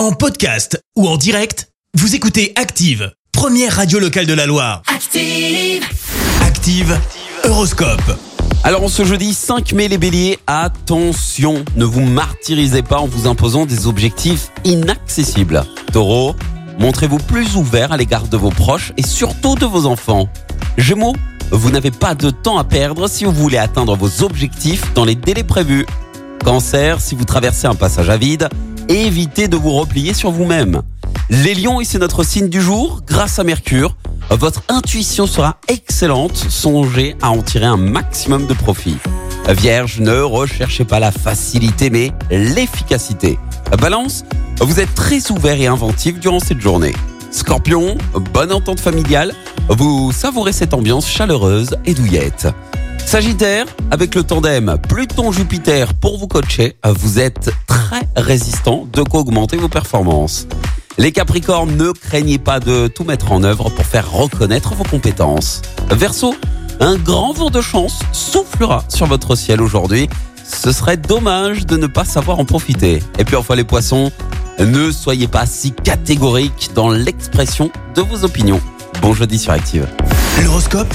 En podcast ou en direct, vous écoutez Active, première radio locale de la Loire. Active. Active, Horoscope. Alors, en ce jeudi 5 mai, les béliers, attention, ne vous martyrisez pas en vous imposant des objectifs inaccessibles. Taureau, montrez-vous plus ouvert à l'égard de vos proches et surtout de vos enfants. Gémeaux, vous n'avez pas de temps à perdre si vous voulez atteindre vos objectifs dans les délais prévus. Cancer, si vous traversez un passage à vide, évitez de vous replier sur vous-même. Les lions, et c'est notre signe du jour, grâce à Mercure, votre intuition sera excellente, songez à en tirer un maximum de profit. Vierge, ne recherchez pas la facilité mais l'efficacité. Balance, vous êtes très ouvert et inventif durant cette journée. Scorpion, bonne entente familiale, vous savourez cette ambiance chaleureuse et douillette. Sagittaire, avec le tandem Pluton-Jupiter pour vous coacher, vous êtes très résistant, de quoi augmenter vos performances. Les Capricornes, ne craignez pas de tout mettre en œuvre pour faire reconnaître vos compétences. Verseau, un grand vent de chance soufflera sur votre ciel aujourd'hui. Ce serait dommage de ne pas savoir en profiter. Et puis enfin les poissons, ne soyez pas si catégoriques dans l'expression de vos opinions. Bon jeudi sur Active. L'horoscope